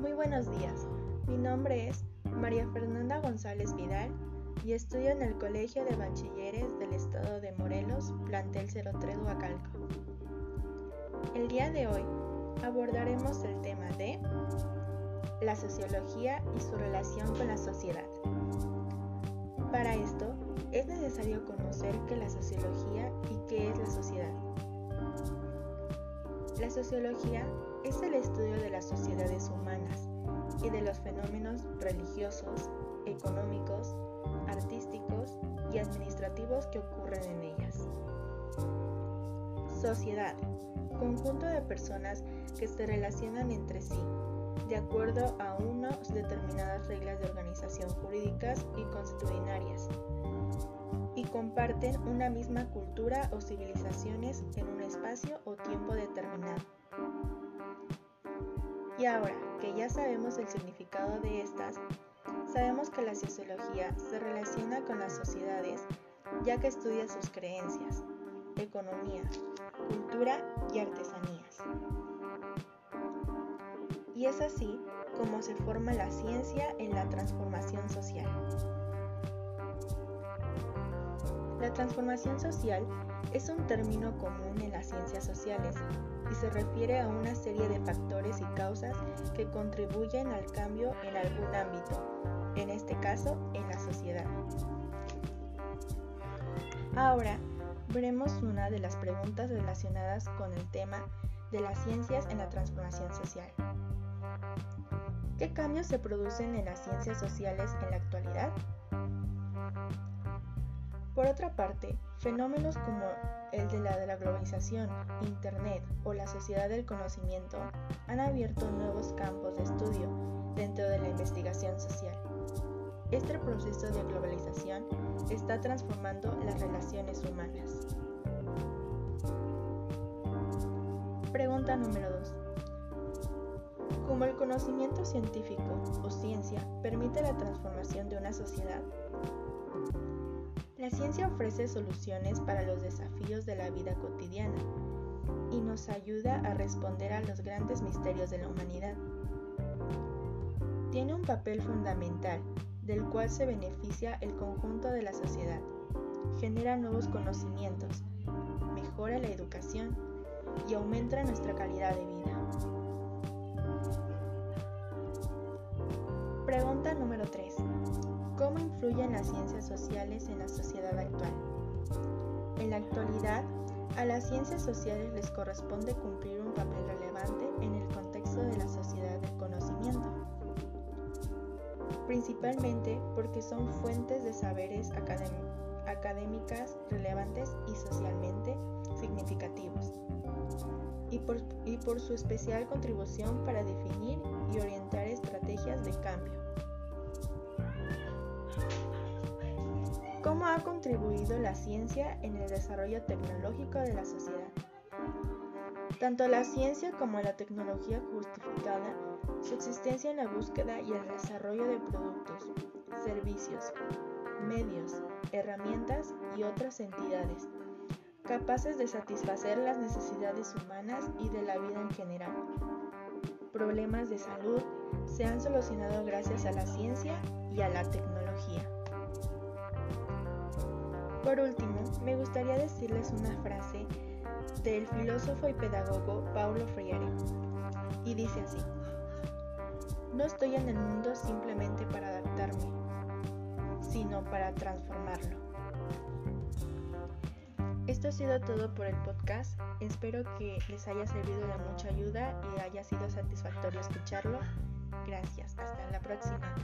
Muy buenos días. Mi nombre es María Fernanda González Vidal y estudio en el Colegio de Bachilleres del Estado de Morelos, plantel 03 Huacalco. El día de hoy abordaremos el tema de la sociología y su relación con la sociedad. Para esto es necesario conocer qué es la sociología y qué es la sociedad. La sociología es el estudio de las sociedades humanas y de los fenómenos religiosos, económicos, artísticos y administrativos que ocurren en ellas. Sociedad. Conjunto de personas que se relacionan entre sí de acuerdo a unas determinadas reglas de organización jurídicas y constitucionarias y comparten una misma cultura o civilizaciones en un espacio o tiempo determinado. Y ahora que ya sabemos el significado de estas, sabemos que la sociología se relaciona con las sociedades ya que estudia sus creencias, economía, cultura y artesanías. Y es así como se forma la ciencia en la transformación social. La transformación social es un término común en las ciencias sociales y se refiere a una serie de factores y causas que contribuyen al cambio en algún ámbito, en este caso en la sociedad. Ahora veremos una de las preguntas relacionadas con el tema de las ciencias en la transformación social. ¿Qué cambios se producen en las ciencias sociales en la actualidad? Por otra parte, fenómenos como el de la, de la globalización, Internet o la sociedad del conocimiento han abierto nuevos campos de estudio dentro de la investigación social. Este proceso de globalización está transformando las relaciones humanas. Pregunta número 2. ¿Cómo el conocimiento científico o ciencia permite la transformación de una sociedad? La ciencia ofrece soluciones para los desafíos de la vida cotidiana y nos ayuda a responder a los grandes misterios de la humanidad. Tiene un papel fundamental del cual se beneficia el conjunto de la sociedad, genera nuevos conocimientos, mejora la educación y aumenta nuestra calidad de vida. Pregunta número 3. ¿Cómo influyen las ciencias sociales en la sociedad actual? En la actualidad, a las ciencias sociales les corresponde cumplir un papel relevante en el contexto de la sociedad del conocimiento, principalmente porque son fuentes de saberes académicas relevantes y socialmente significativos, y por, y por su especial contribución para definir y orientar estrategias de cambio ¿Cómo ha contribuido la ciencia en el desarrollo tecnológico de la sociedad? Tanto la ciencia como la tecnología justificada su existencia en la búsqueda y el desarrollo de productos, servicios, medios, herramientas y otras entidades capaces de satisfacer las necesidades humanas y de la vida en general. Problemas de salud se han solucionado gracias a la ciencia y a la tecnología. Por último, me gustaría decirles una frase del filósofo y pedagogo Paulo Freire, y dice así, no estoy en el mundo simplemente para adaptarme, sino para transformarlo. Esto ha sido todo por el podcast. Espero que les haya servido de mucha ayuda y haya sido satisfactorio escucharlo. Gracias. Hasta la próxima.